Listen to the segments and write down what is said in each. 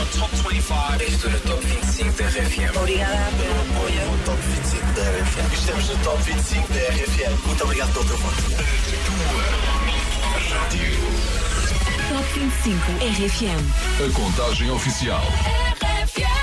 On Top 25. Estou no Top 25 da RFM. Obrigada pelo apoio. No Top 25 da RFM. Estamos no Top 25 da RFM. Muito obrigado pelo teu voto. Top 25 RFM. A contagem oficial.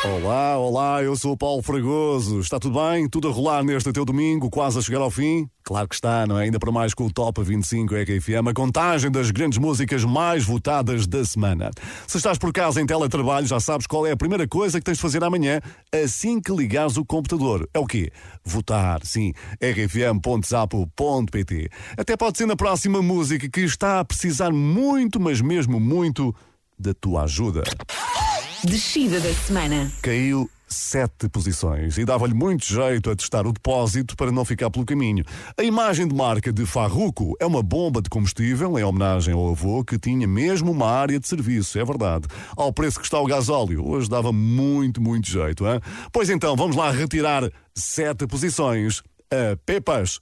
Olá, olá, eu sou o Paulo Fragoso. Está tudo bem? Tudo a rolar neste teu domingo, quase a chegar ao fim? Claro que está, não é? Ainda para mais com o Top 25 RFM, a contagem das grandes músicas mais votadas da semana. Se estás por casa em teletrabalho, já sabes qual é a primeira coisa que tens de fazer amanhã assim que ligares o computador. É o quê? Votar, sim. rfm.zapo.pt. Até pode ser na próxima música que está a precisar muito, mas mesmo muito, da tua ajuda. Descida da semana. Caiu sete posições e dava-lhe muito jeito a testar o depósito para não ficar pelo caminho. A imagem de marca de Farruco é uma bomba de combustível em homenagem ao avô que tinha mesmo uma área de serviço, é verdade. Ao preço que está o gasóleo, hoje dava muito, muito jeito. Hein? Pois então, vamos lá retirar sete posições. A Pepas.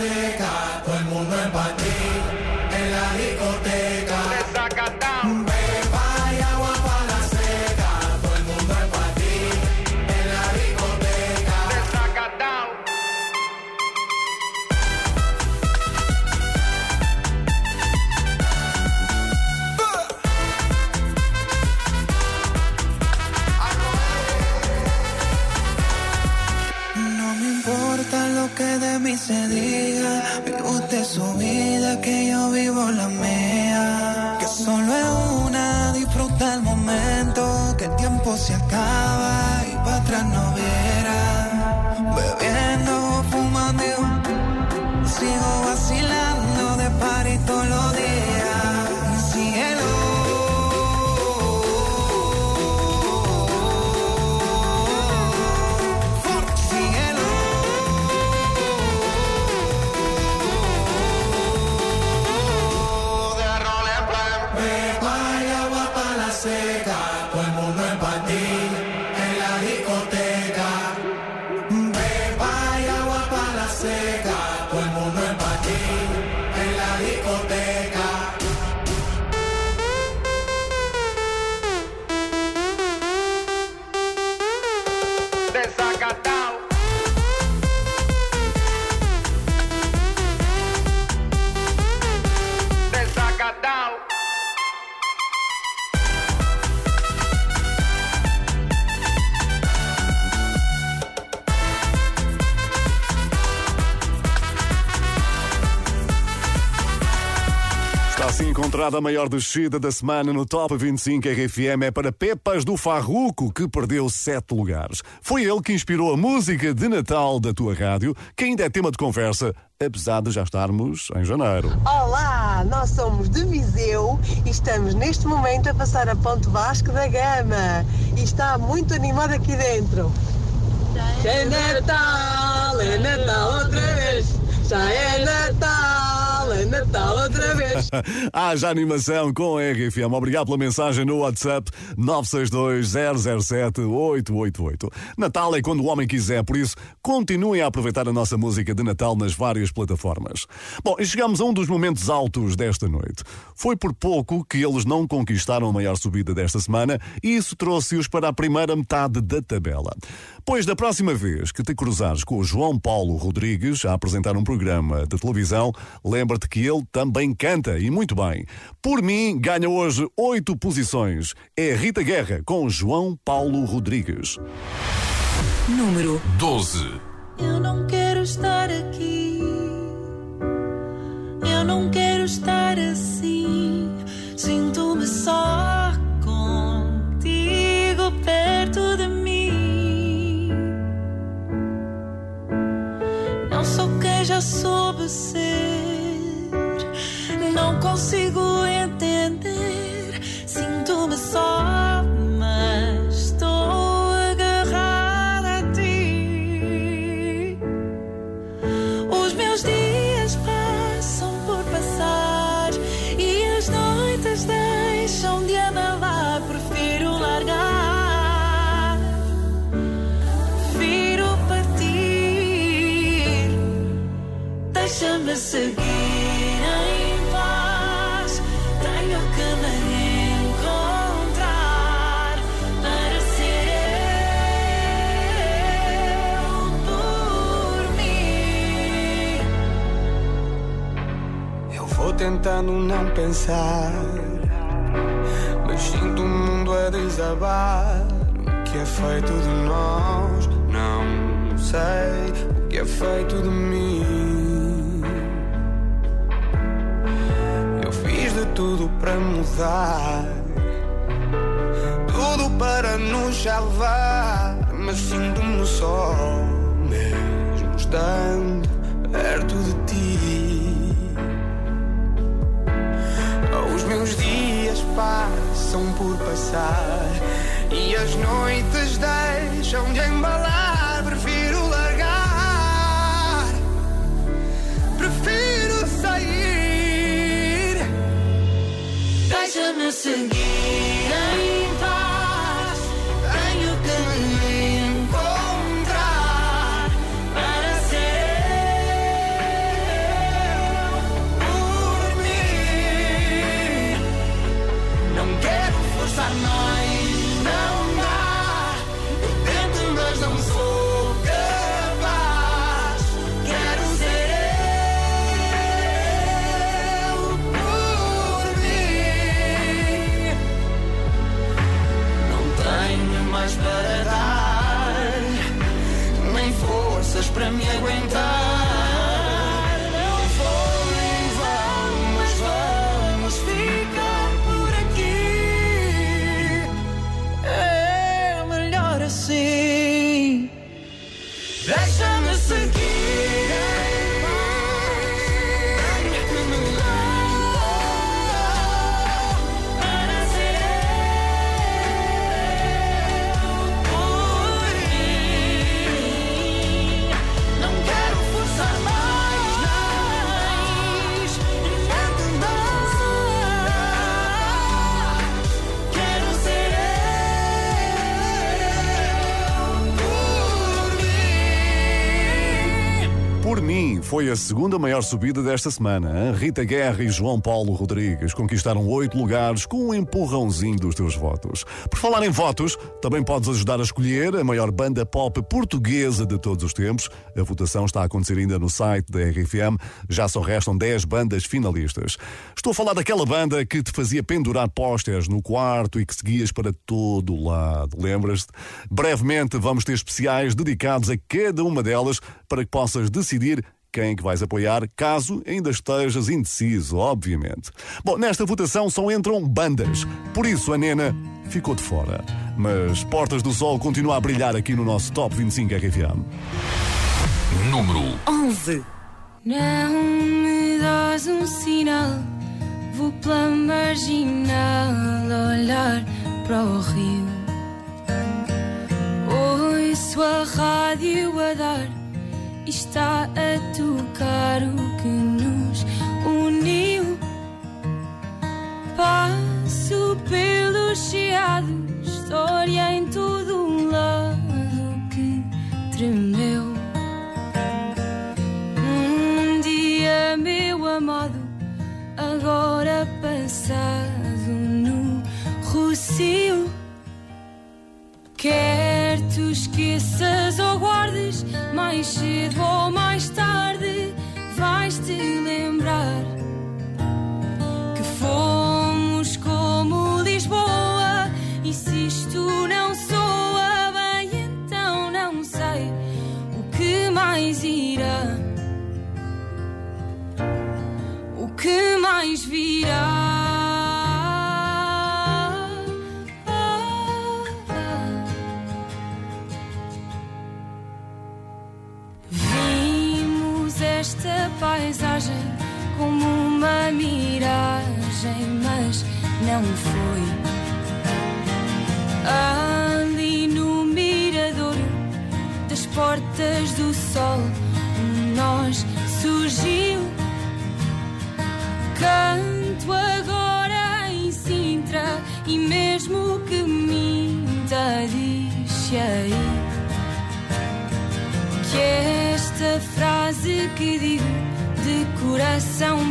música, todo el mundo en pantalla. Assim encontrada a maior descida da semana no Top 25 RFM é para Pepas do Farruco, que perdeu sete lugares. Foi ele que inspirou a música de Natal da tua rádio, que ainda é tema de conversa, apesar de já estarmos em janeiro. Olá, nós somos de Viseu e estamos neste momento a passar a Ponte Vasco da Gama e está muito animado aqui dentro. Já é Natal, é Natal outra vez, já é Natal, Natal outra vez. Haja animação com a RFM. Obrigado pela mensagem no WhatsApp 962-007-888. Natal é quando o homem quiser, por isso continuem a aproveitar a nossa música de Natal nas várias plataformas. Bom, e chegamos a um dos momentos altos desta noite. Foi por pouco que eles não conquistaram a maior subida desta semana e isso trouxe-os para a primeira metade da tabela. Pois da próxima vez que te cruzares com o João Paulo Rodrigues a apresentar um programa de televisão, lembra-te que ele também canta e muito bem. Por mim, ganha hoje oito posições. É Rita Guerra com João Paulo Rodrigues. Número 12. Eu não quero estar aqui. Eu não quero estar assim. Sinto-me só contigo perto de já soube ser. Não consigo entender. Sinto-me só, seguir em paz. Tenho que me encontrar para ser eu por mim. Eu vou tentando não pensar, mas sinto o mundo a desabar. O que é feito de nós? Não sei o que é feito de mim. Tudo para mudar, tudo para nos salvar, mas sinto-me só, mesmo estando perto de ti. Os meus dias passam por passar e as noites deixam de embalar. reminiscing. A segunda maior subida desta semana. Rita Guerra e João Paulo Rodrigues conquistaram oito lugares com um empurrãozinho dos teus votos. Por falar em votos, também podes ajudar a escolher a maior banda pop portuguesa de todos os tempos. A votação está a acontecer ainda no site da RFM. Já só restam 10 bandas finalistas. Estou a falar daquela banda que te fazia pendurar pósteres no quarto e que seguias para todo o lado. Lembras-te? Brevemente vamos ter especiais dedicados a cada uma delas para que possas decidir quem é que vais apoiar, caso ainda estejas indeciso, obviamente. Bom, nesta votação só entram bandas, por isso a Nena ficou de fora. Mas Portas do Sol continua a brilhar aqui no nosso Top 25 RFM. Número 11. Não me dás um sinal, vou pela marginal olhar para o rio. Ouço a rádio a dar está a tocar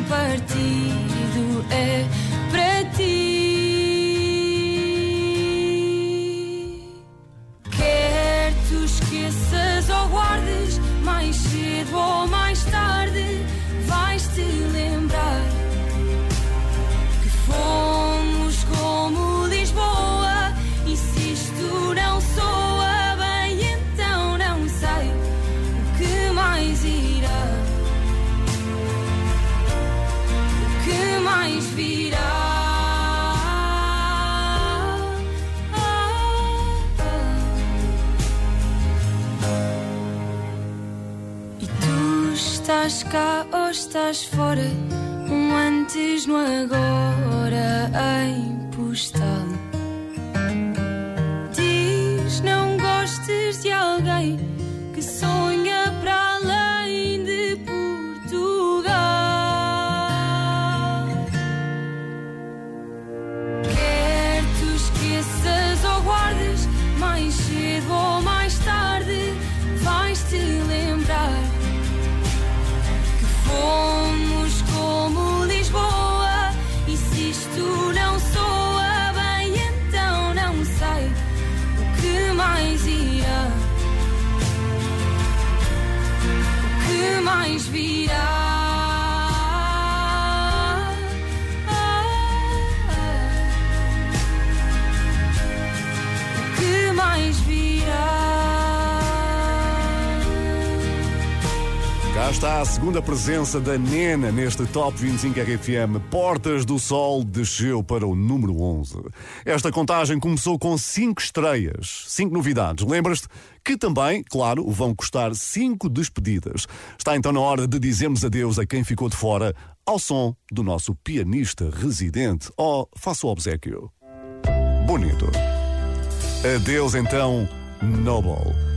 coração segunda presença da Nena neste Top 25 RFM. Portas do Sol desceu para o número 11. Esta contagem começou com cinco estreias, cinco novidades. Lembras-te que também, claro, vão custar cinco despedidas. Está então na hora de dizermos adeus a quem ficou de fora ao som do nosso pianista residente. Oh, faça o obsequio. Bonito. Adeus então, Noble.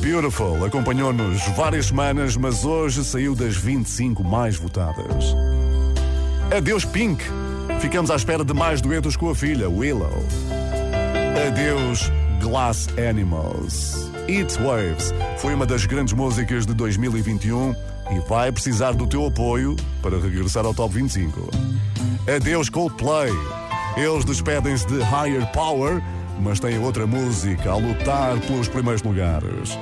Beautiful acompanhou-nos várias semanas, mas hoje saiu das 25 mais votadas. Adeus Pink. Ficamos à espera de mais duetos com a filha, Willow. Adeus Glass Animals. It Waves foi uma das grandes músicas de 2021 e vai precisar do teu apoio para regressar ao Top 25. Adeus Coldplay. Eles despedem-se de Higher Power, mas têm outra música a lutar pelos primeiros lugares.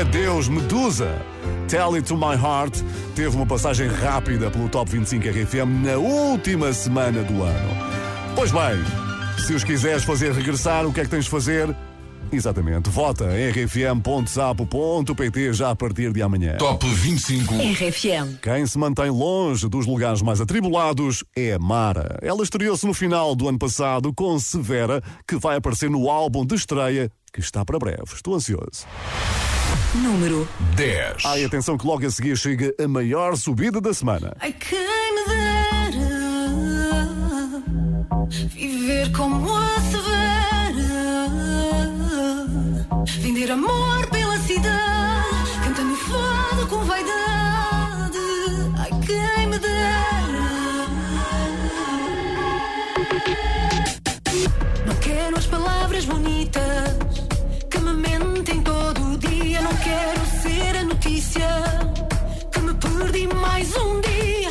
Adeus Medusa. Tell It To My Heart teve uma passagem rápida pelo Top 25 RFM na última semana do ano. Pois bem, se os quiseres fazer regressar, o que é que tens de fazer? Exatamente. Vota em rfm.sapo.pt já a partir de amanhã. Top 25. RFM. Quem se mantém longe dos lugares mais atribulados é a Mara. Ela estreou-se no final do ano passado com Severa, que vai aparecer no álbum de estreia que está para breve. Estou ansioso. Número 10. Ai, atenção que logo a seguir chega a maior subida da semana. Ai, quem me dera viver como a Severa, vender amor pela cidade, cantando fado com vaidade. Ai, quem me dera. Não quero as palavras bonitas que me mentem todo o dia. Não quero ser a notícia que me perdi mais um dia.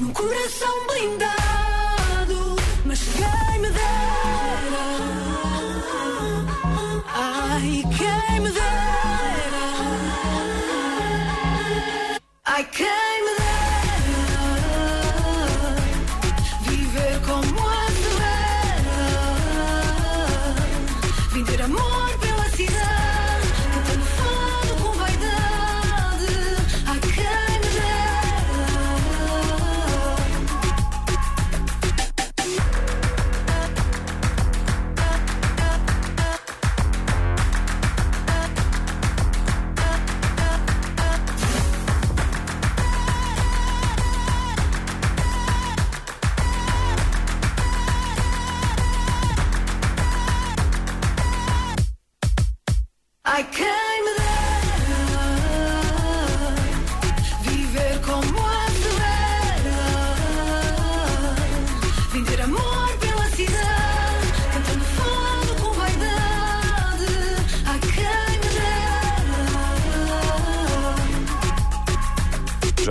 Tenho um coração blindado,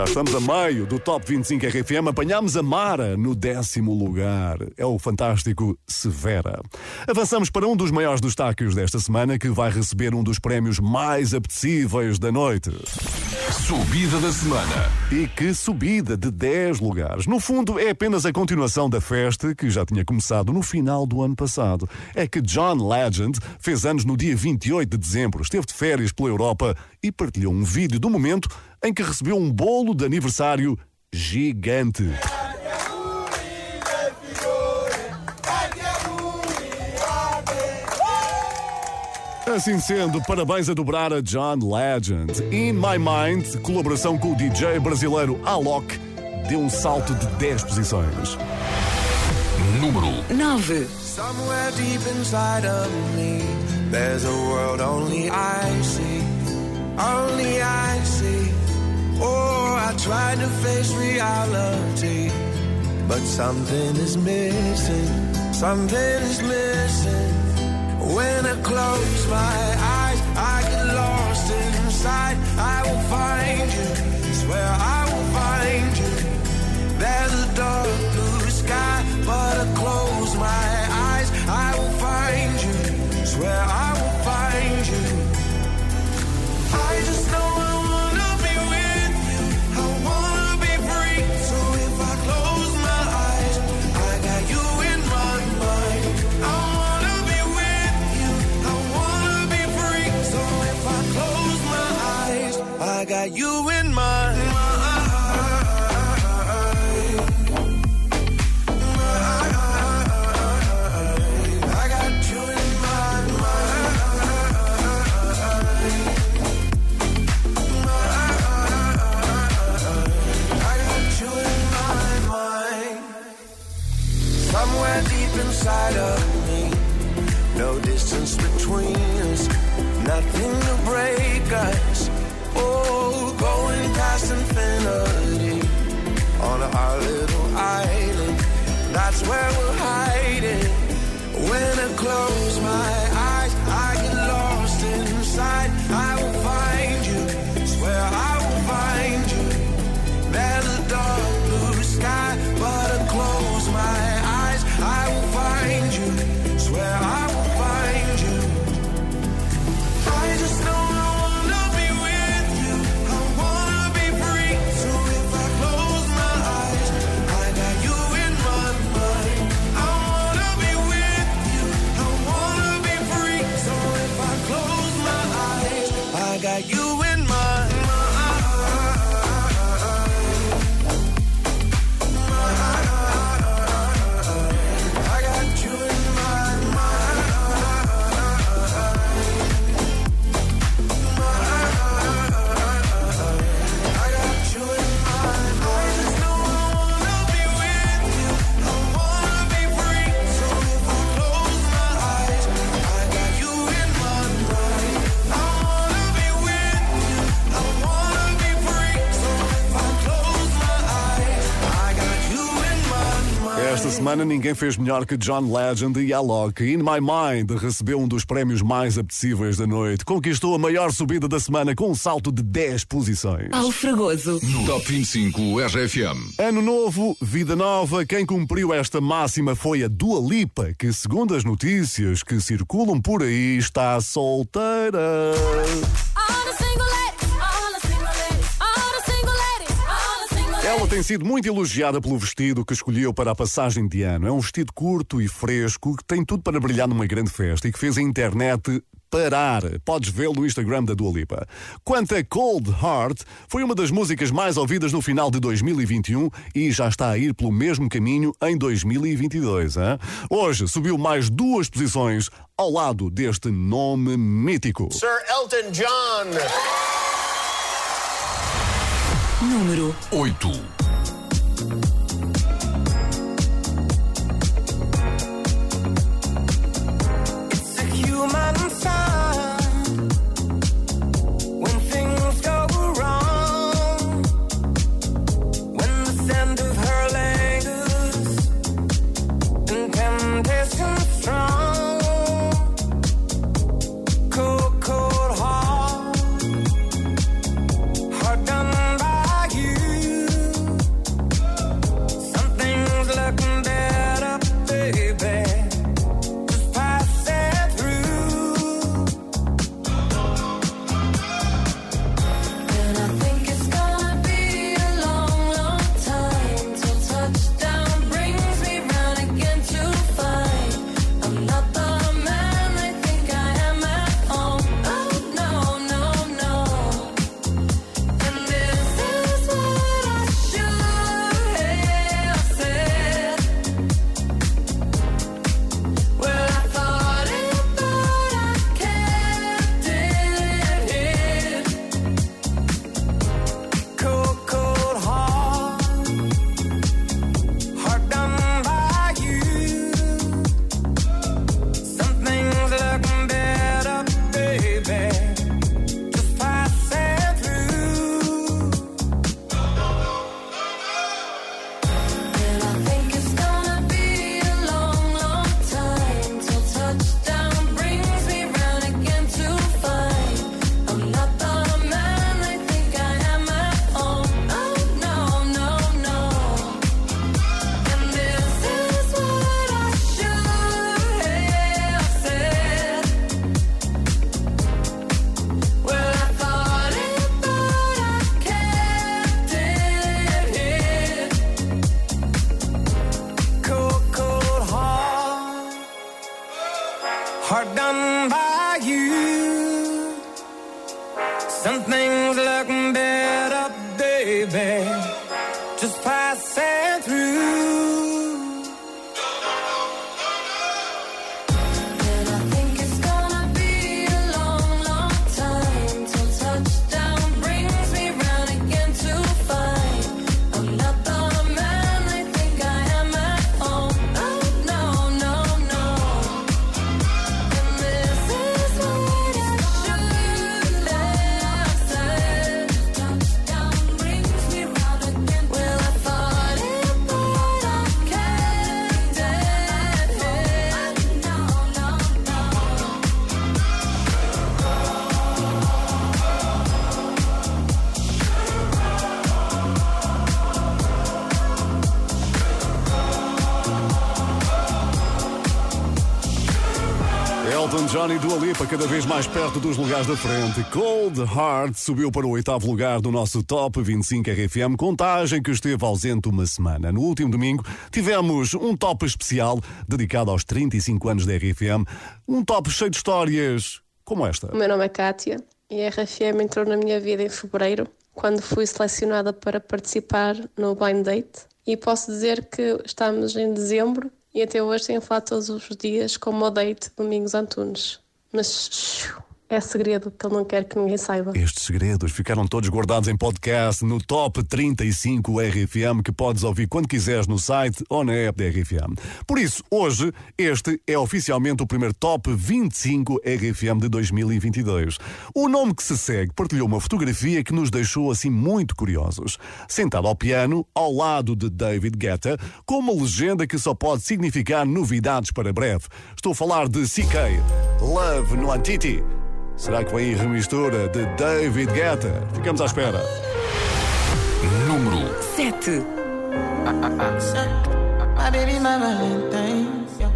estamos a meio do Top 25 RFM. Apanhámos a Mara no décimo lugar. É o fantástico Severa. Avançamos para um dos maiores destaques desta semana, que vai receber um dos prémios mais apetecíveis da noite. Subida da semana. E que subida de 10 lugares. No fundo, é apenas a continuação da festa que já tinha começado no final do ano passado. É que John Legend fez anos no dia 28 de dezembro, esteve de férias pela Europa e partilhou um vídeo do momento em que recebeu um bolo de aniversário gigante. Assim sendo, parabéns a dobrar a John Legend. In My Mind, colaboração com o DJ brasileiro Alok, deu um salto de 10 posições. Número 9. Somewhere deep inside of me, there's a world only I see, only I see. Oh, I tried to face reality, but something is missing, something is missing. When I close my eyes, I get lost inside. I will find you, swear I will find you. semana ninguém fez melhor que John Legend e Alok. In My Mind recebeu um dos prémios mais apetecíveis da noite. Conquistou a maior subida da semana com um salto de 10 posições. Paulo Fragoso. No Top 25 RFM. Ano novo, vida nova. Quem cumpriu esta máxima foi a Dua Lipa, que segundo as notícias que circulam por aí está solteira. Ah! Ela tem sido muito elogiada pelo vestido que escolheu para a passagem de ano. É um vestido curto e fresco que tem tudo para brilhar numa grande festa e que fez a internet parar. Podes vê-lo no Instagram da Dua Lipa. Quanto a Cold Heart, foi uma das músicas mais ouvidas no final de 2021 e já está a ir pelo mesmo caminho em 2022. Hein? Hoje subiu mais duas posições ao lado deste nome mítico. Sir Elton John número 8. It's a human. Hard done by you. Something cada vez mais perto dos lugares da frente. Cold Heart subiu para o oitavo lugar do nosso Top 25 RFM, contagem que esteve ausente uma semana. No último domingo tivemos um top especial dedicado aos 35 anos da RFM, um top cheio de histórias como esta. O meu nome é Kátia e a RFM entrou na minha vida em fevereiro, quando fui selecionada para participar no Blind Date. E posso dizer que estamos em dezembro e até hoje tenho falado todos os dias com o meu date Domingos Antunes. Mas é segredo que ele não quer que ninguém saiba. Estes segredos ficaram todos guardados em podcast no Top 35 RFM que podes ouvir quando quiseres no site ou na app da RFM. Por isso, hoje, este é oficialmente o primeiro Top 25 RFM de 2022. O nome que se segue partilhou uma fotografia que nos deixou assim muito curiosos. Sentado ao piano, ao lado de David Guetta, com uma legenda que só pode significar novidades para breve. Estou a falar de CK, Love no Antiti. Será que vem em remistura de David Guetta? Ficamos à espera. Número 7. My baby, my Valentine. Yeah.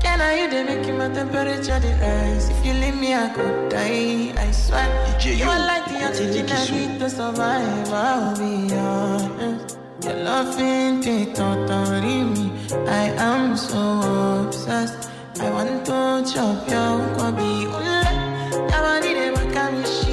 Can I you they make my temperature the rise? If you leave me, I could die. I swear. you are like the oxygen I need to survive. I'll be honest. Your love ain't it me. I am so obsessed. I want to chop your kwabi. I want it, I can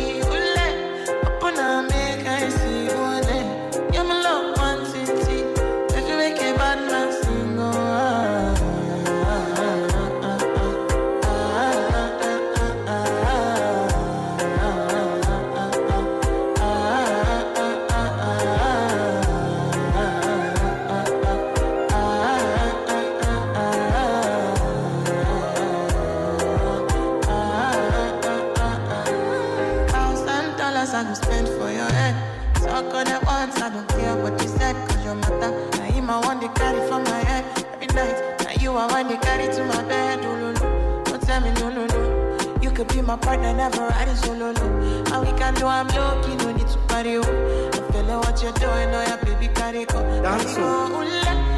my partner, never ride solo. No. And we can do I'm lucky, no need to party. Oh. I feel like what you're doing, oh yeah, baby, carry go. Dance ule, yeah,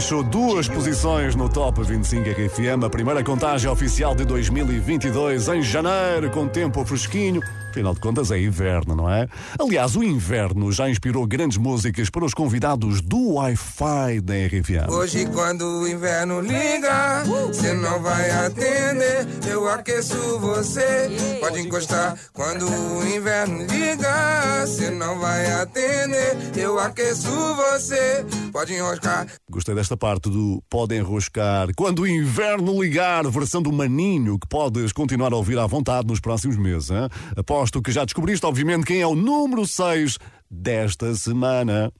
Baixou duas posições no Top 25 RFM, a primeira contagem oficial de 2022 em janeiro, com tempo fresquinho. Afinal de contas, é inverno, não é? Aliás, o inverno já inspirou grandes músicas para os convidados do Wi-Fi da RFM. Hoje quando o inverno liga, você não vai atender. Eu aqueço você, pode encostar. Quando o inverno liga, você não vai atender. Eu aqueço você, pode enroscar. Gostei desta parte do Pode Enroscar. Quando o inverno ligar, versão do Maninho, que podes continuar a ouvir à vontade nos próximos meses. Hein? Aposto que já descobriste, obviamente, quem é o número 6 desta semana.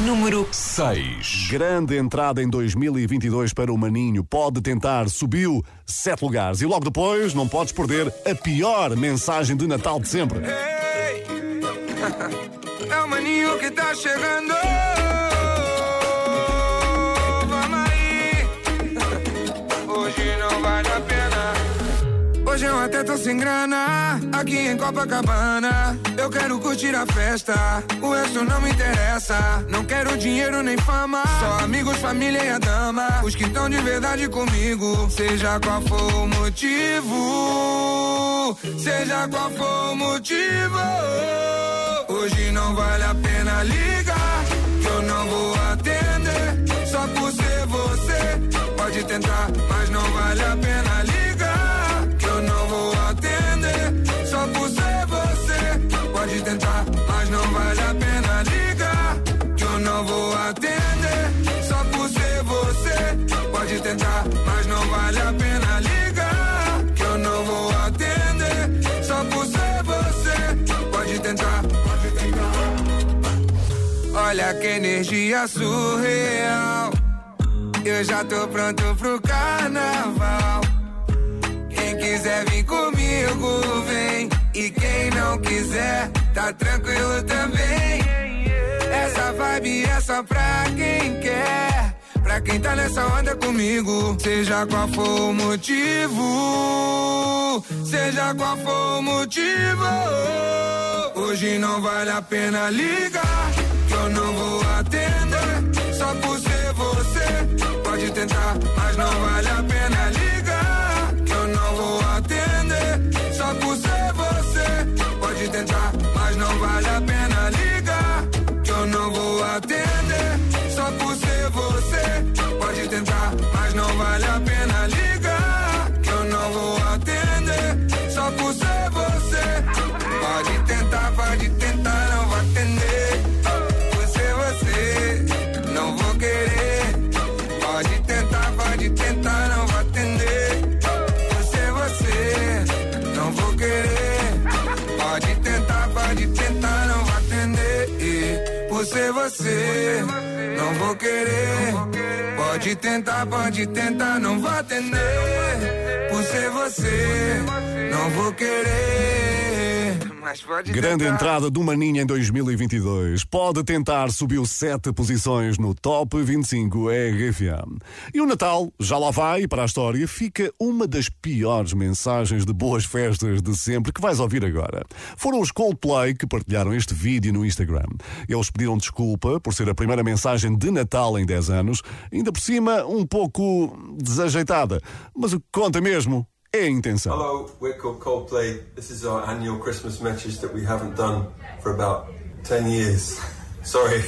Número 6. Grande entrada em 2022 para o Maninho. Pode tentar, subiu 7 lugares. E logo depois, não podes perder a pior mensagem de Natal de sempre. Ei, é o maninho que tá chegando. Até tô sem grana. Aqui em Copacabana, eu quero curtir a festa. O resto não me interessa. Não quero dinheiro nem fama. Só amigos, família e a dama. Os que estão de verdade comigo. Seja qual for o motivo. Seja qual for o motivo. Hoje não vale a pena ligar. Que eu não vou atender. Só por ser você. Pode tentar, mas não vale a pena energia surreal. Eu já tô pronto pro carnaval. Quem quiser vir comigo, vem. E quem não quiser, tá tranquilo também. Essa vibe é só pra quem quer. Pra quem tá nessa onda comigo, seja qual for o motivo, seja qual for o motivo. Hoje não vale a pena ligar, eu não vou atender. Só por ser você, pode tentar, mas não vale a pena ligar, eu não vou atender. Só por ser você, pode tentar, mas não vale a pena ligar, eu não vou atender. Só por ser você, pode tentar, mas não vale a pena vou querer. Pode tentar, pode tentar, não vai atender. Por ser você, não vou querer. Mas pode Grande tentar. entrada do Maninha em 2022. Pode tentar, subiu sete posições no Top 25 RFM. E o Natal, já lá vai, para a história, fica uma das piores mensagens de boas festas de sempre que vais ouvir agora. Foram os Coldplay que partilharam este vídeo no Instagram. Eles pediram desculpa por ser a primeira mensagem de Natal em 10 anos, ainda por cima um pouco desajeitada. Mas o que conta mesmo é a intenção. Hello, we're called Coldplay. This is our annual Christmas message that we haven't done for about 10 years. Sorry,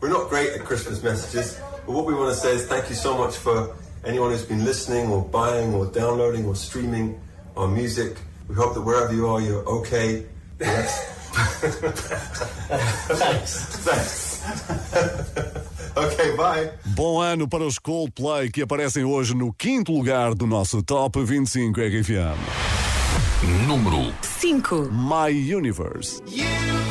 we're not great at Christmas messages, but what we want to say is thank you so much for anyone who's been listening or buying or downloading or streaming our music. We hope that wherever you are, you're okay. Yes. Thanks. Thanks. okay, bye. Bom ano para os Coldplay que aparecem hoje no quinto lugar do nosso Top 25 RFM. Número 5. My Universe. In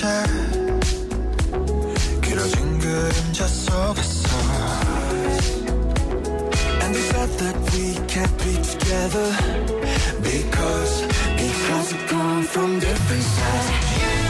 변했었지 길어진 그림자 속에서 And we felt that we can't be together Because, because we come from different sides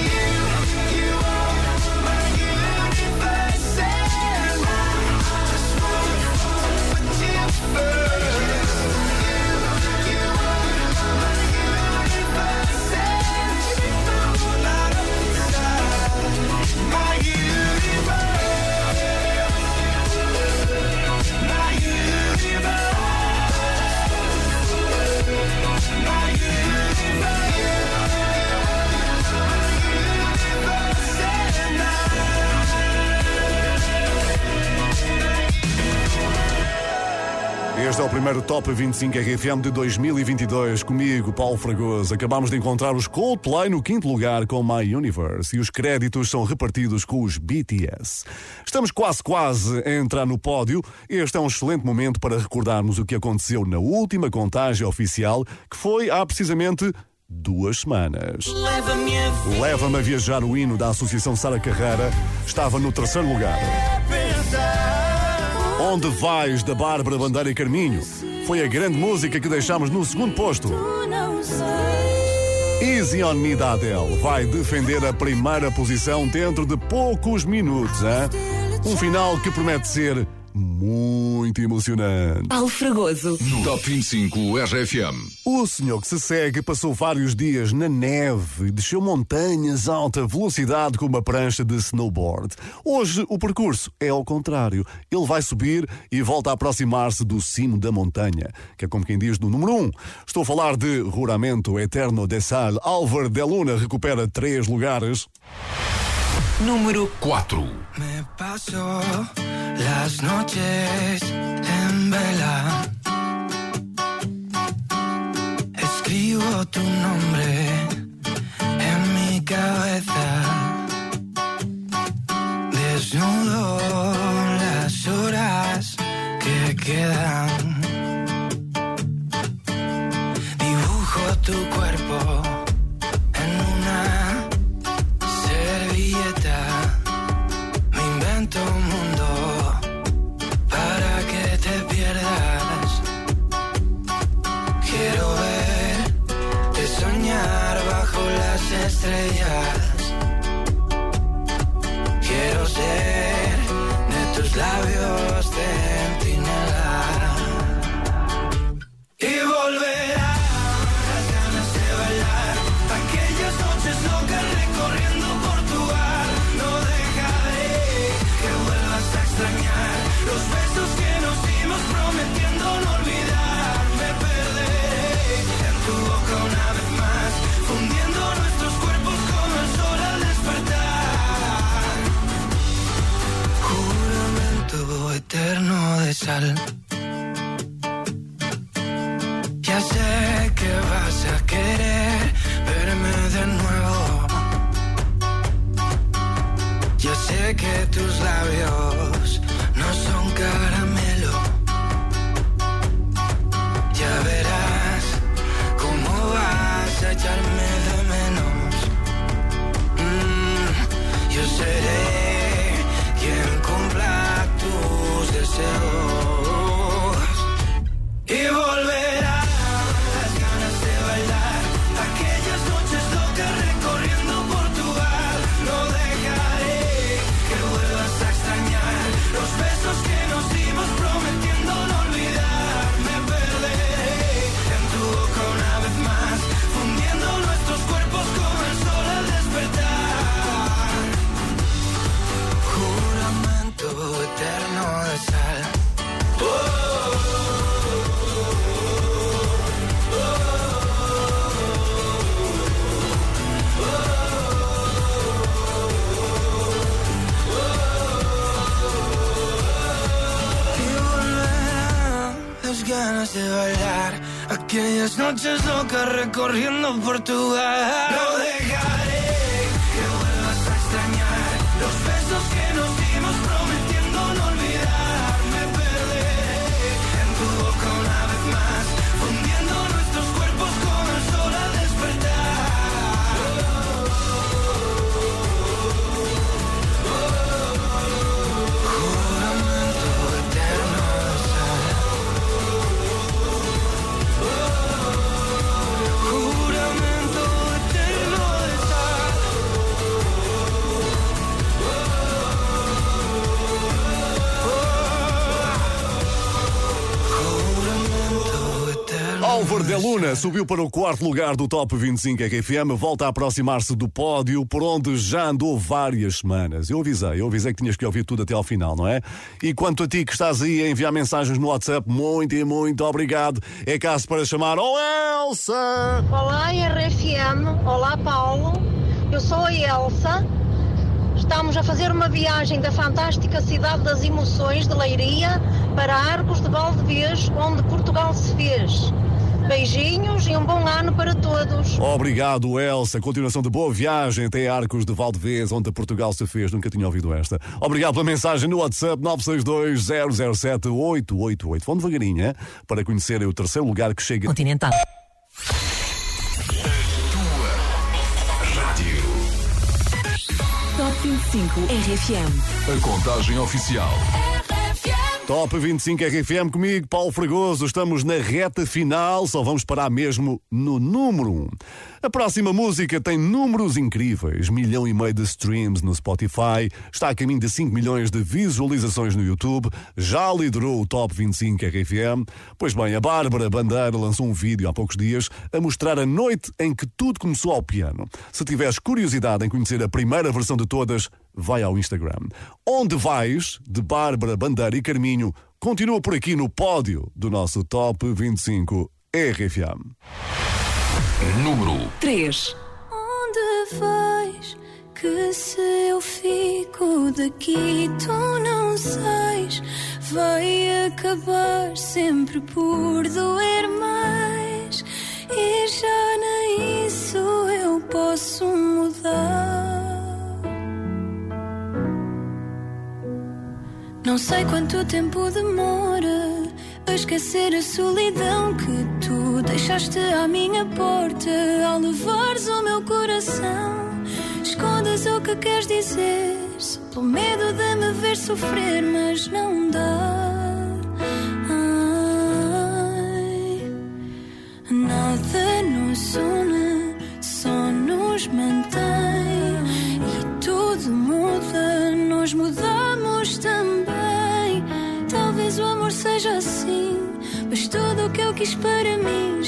Este é o primeiro Top 25 RFM de 2022. Comigo, Paulo Fragoso. Acabamos de encontrar os Coldplay no quinto lugar com My Universe e os créditos são repartidos com os BTS. Estamos quase, quase a entrar no pódio. Este é um excelente momento para recordarmos o que aconteceu na última contagem oficial, que foi há precisamente duas semanas. Leva-me a Leva-me a viajar o hino da Associação Sara Carreira estava no terceiro lugar. Onde vais da Bárbara Bandeira e Carminho foi a grande música que deixámos no segundo posto. Easy on Me da Adele vai defender a primeira posição dentro de poucos minutos. Hein? Um final que promete ser muito emocionante. Paulo Fragoso. No Top 25 RFM. O senhor que se segue passou vários dias na neve e desceu montanhas a alta velocidade com uma prancha de snowboard. Hoje o percurso é ao contrário. Ele vai subir e volta a aproximar-se do cimo da montanha, que é como quem diz do número 1. Um. Estou a falar de Ruramento Eterno de Sal. Álvaro de Luna recupera três lugares. Número 4. Me paso las noches en vela. Escribo tu nombre en mi cabeza. Desnudo las horas que quedan. Dibujo tu cuerpo aquellas noches locas recorriendo Portugal. De Luna subiu para o quarto lugar do Top 25 RFM, volta a aproximar-se do pódio, por onde já andou várias semanas. Eu avisei, eu avisei que tinhas que ouvir tudo até ao final, não é? E quanto a ti que estás aí a enviar mensagens no WhatsApp, muito e muito obrigado. É caso para chamar Oh Elsa! Olá, RFM. Olá, Paulo. Eu sou a Elsa. Estamos a fazer uma viagem da fantástica cidade das emoções de Leiria para Arcos de Valdevez, onde Portugal se fez. Beijinhos e um bom ano para todos. Obrigado, Elsa. Continuação de boa viagem até Arcos de Valdevez, onde Portugal se fez. Nunca tinha ouvido esta. Obrigado pela mensagem no WhatsApp 962-007-888. Vão devagarinho, hein? para conhecerem o terceiro lugar que chega. Continental. Top 25 RFM. A contagem oficial. Top 25 RFM comigo, Paulo Fragoso. Estamos na reta final, só vamos parar mesmo no número 1. A próxima música tem números incríveis: milhão e meio de streams no Spotify, está a caminho de 5 milhões de visualizações no YouTube, já liderou o Top 25 RFM. Pois bem, a Bárbara Bandeira lançou um vídeo há poucos dias a mostrar a noite em que tudo começou ao piano. Se tiveres curiosidade em conhecer a primeira versão de todas, vai ao Instagram. Onde vais, de Bárbara Bandeira e Carminho, continua por aqui no pódio do nosso Top 25 RFM. Número 3. Onde vais? Que se eu fico daqui, tu não sais. Vai acabar sempre por doer mais. E já nem isso eu posso mudar. Não sei quanto tempo demora a esquecer a solidão que tu deixaste à minha porta ao levares o meu coração. Escondes o que queres dizer, pelo medo de me ver sofrer, mas não dá. Ai, nada nos une, só nos mantém. E tudo muda, nós mudamos também. Talvez o amor seja assim, mas tudo o que eu quis para mim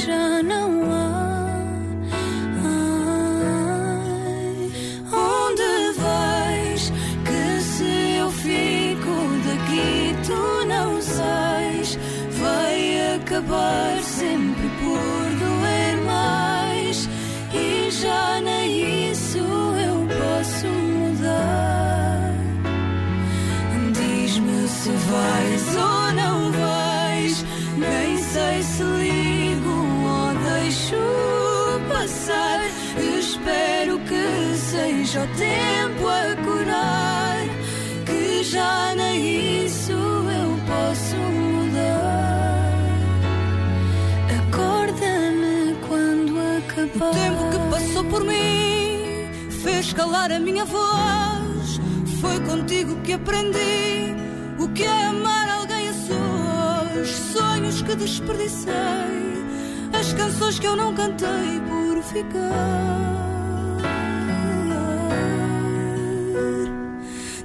minha voz. Foi contigo que aprendi o que é amar alguém a sós. Sonhos que desperdicei, as canções que eu não cantei por ficar.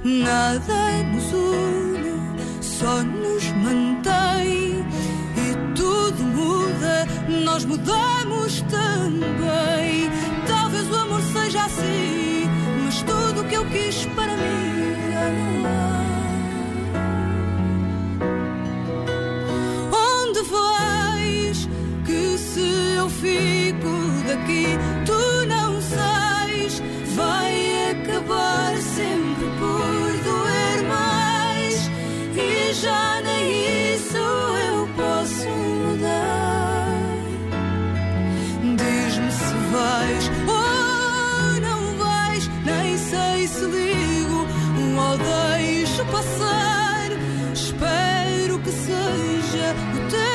Nada nos une, só nos vais ou não vais. Nem sei se ligo ou deixo passar. Espero que seja o tempo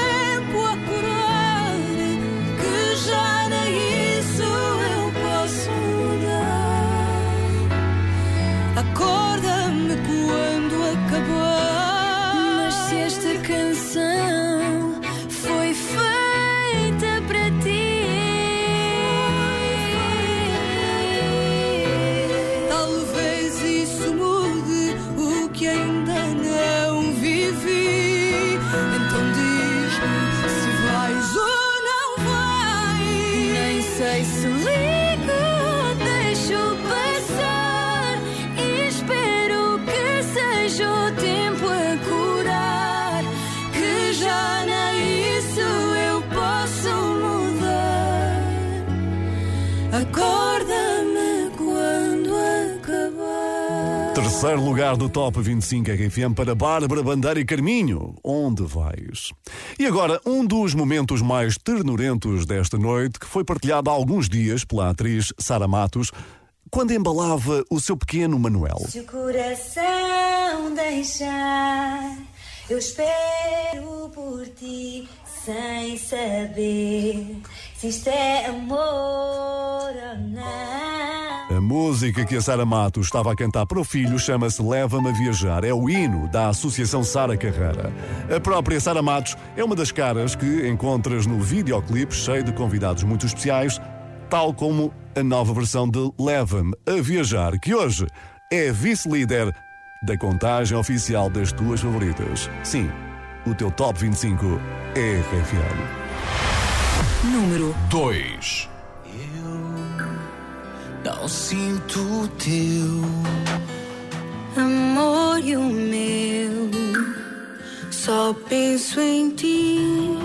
Terceiro lugar do Top 25 RFM para Bárbara Bandeira e Carminho. Onde vais? E agora, um dos momentos mais ternurentos desta noite, que foi partilhado há alguns dias pela atriz Sara Matos, quando embalava o seu pequeno Manuel. Se o coração deixar, eu espero por ti, sem saber se isto é amor ou não. A música que a Sara Matos estava a cantar para o filho chama-se Leva-me a Viajar. É o hino da Associação Sara Carreira. A própria Sara Matos é uma das caras que encontras no videoclipe cheio de convidados muito especiais, tal como a nova versão de Leva-me a Viajar, que hoje é vice-líder da contagem oficial das tuas favoritas. Sim, o teu Top 25 é RFM. Número 2. Não sinto o teu Amor e o meu, só penso em ti.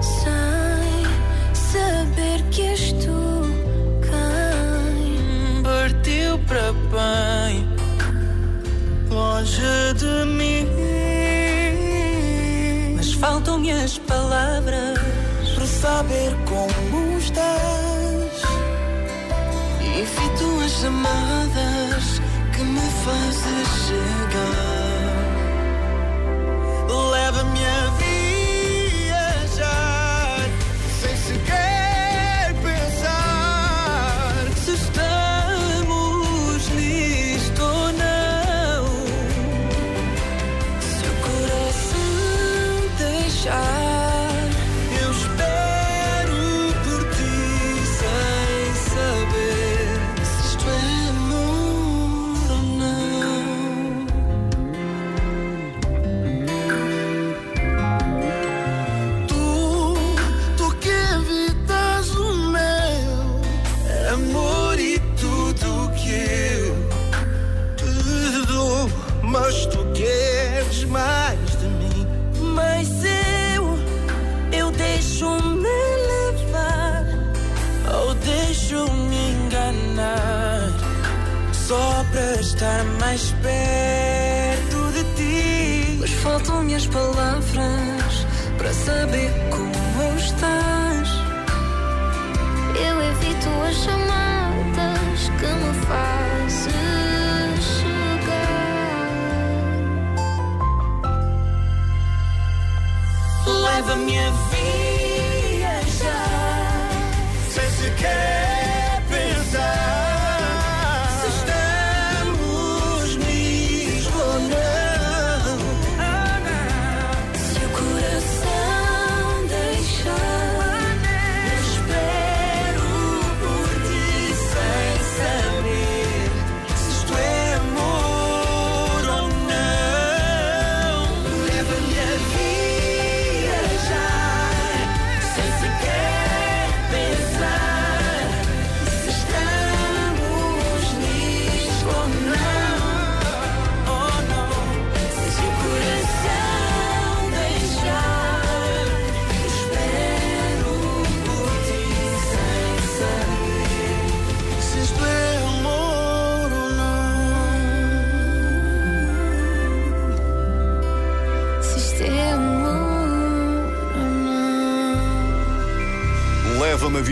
Sem saber que és tu quem Partiu para bem, longe de mim. Mas faltam-me as palavras para saber como estás. Evito as chamadas que me fazes chegar. Leva-me a viajar Só para estar mais perto de ti Mas faltam-me as palavras para saber como estás. Eu evito as chamadas que me fazes chegar. Leva-me a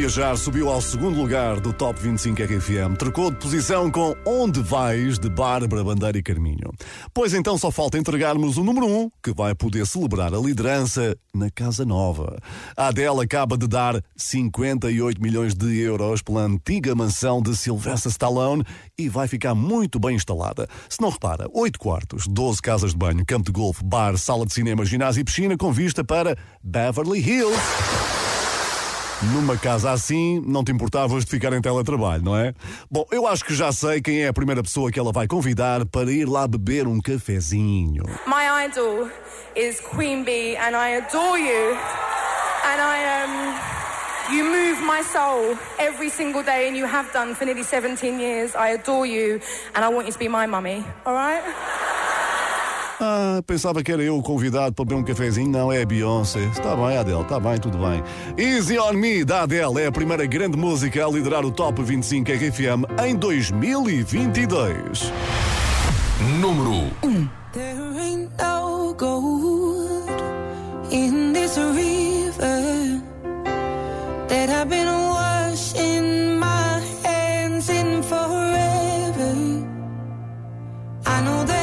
viajar subiu ao segundo lugar do Top 25 RFM. Trocou de posição com Onde Vais, de Bárbara Bandeira e Carminho. Pois então só falta entregarmos o número 1, que vai poder celebrar a liderança na Casa Nova. A Adele acaba de dar 58 milhões de euros pela antiga mansão de Sylvester Stallone e vai ficar muito bem instalada. Se não repara, 8 quartos, 12 casas de banho, campo de golfe, bar, sala de cinema, ginásio e piscina com vista para Beverly Hills. Numa casa assim, não te importavas de ficar em teletrabalho, não é? Bom, eu acho que já sei quem é a primeira pessoa que ela vai convidar para ir lá beber um cafezinho. My idol is Queen Bee, and I adore you. And I um, you move my soul every single day, and you have done for nearly 17 years. I adore you, and I want you to be my mummy. All right? Ah, pensava que era eu o convidado para beber um cafezinho. Não, é a Beyoncé. Está bem, Adele, está bem, tudo bem. Easy on Me, da Adele, é a primeira grande música a liderar o Top 25 RFM em 2022. Número 1. There ain't no gold in this river that I've been washing my hands in forever. I know there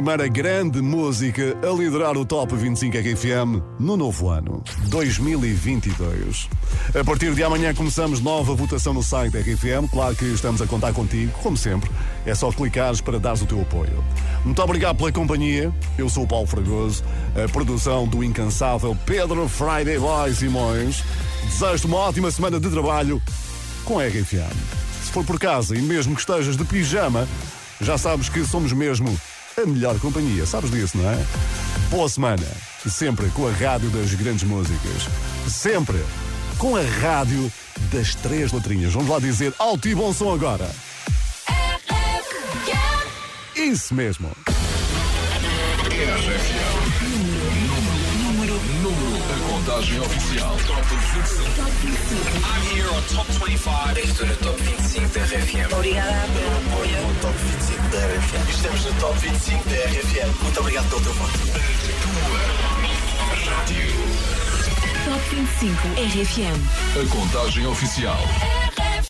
primeira grande música a liderar o Top 25 RFM no novo ano, 2022. A partir de amanhã começamos nova votação no site RFM. Claro que estamos a contar contigo, como sempre. É só clicares para dares o teu apoio. Muito obrigado pela companhia. Eu sou o Paulo Fragoso, a produção do incansável Pedro Friday Boy Simões. Desejo-te uma ótima semana de trabalho com a RFM. Se for por casa e mesmo que estejas de pijama, já sabes que somos mesmo a melhor companhia. Sabes disso, não é? Boa semana. Sempre com a rádio das grandes músicas. Sempre com a rádio das três letrinhas. Vamos lá dizer alto e bom som agora. Isso mesmo. Contagem oficial. Top 25. I'm here on Top 25. Estou no Top 25 da RFM. Obrigada pelo apoio. No Top 25 da RFM. Estamos no Top 25 da RFM. Muito obrigado pelo teu voto. Top 25 RFM. A contagem oficial.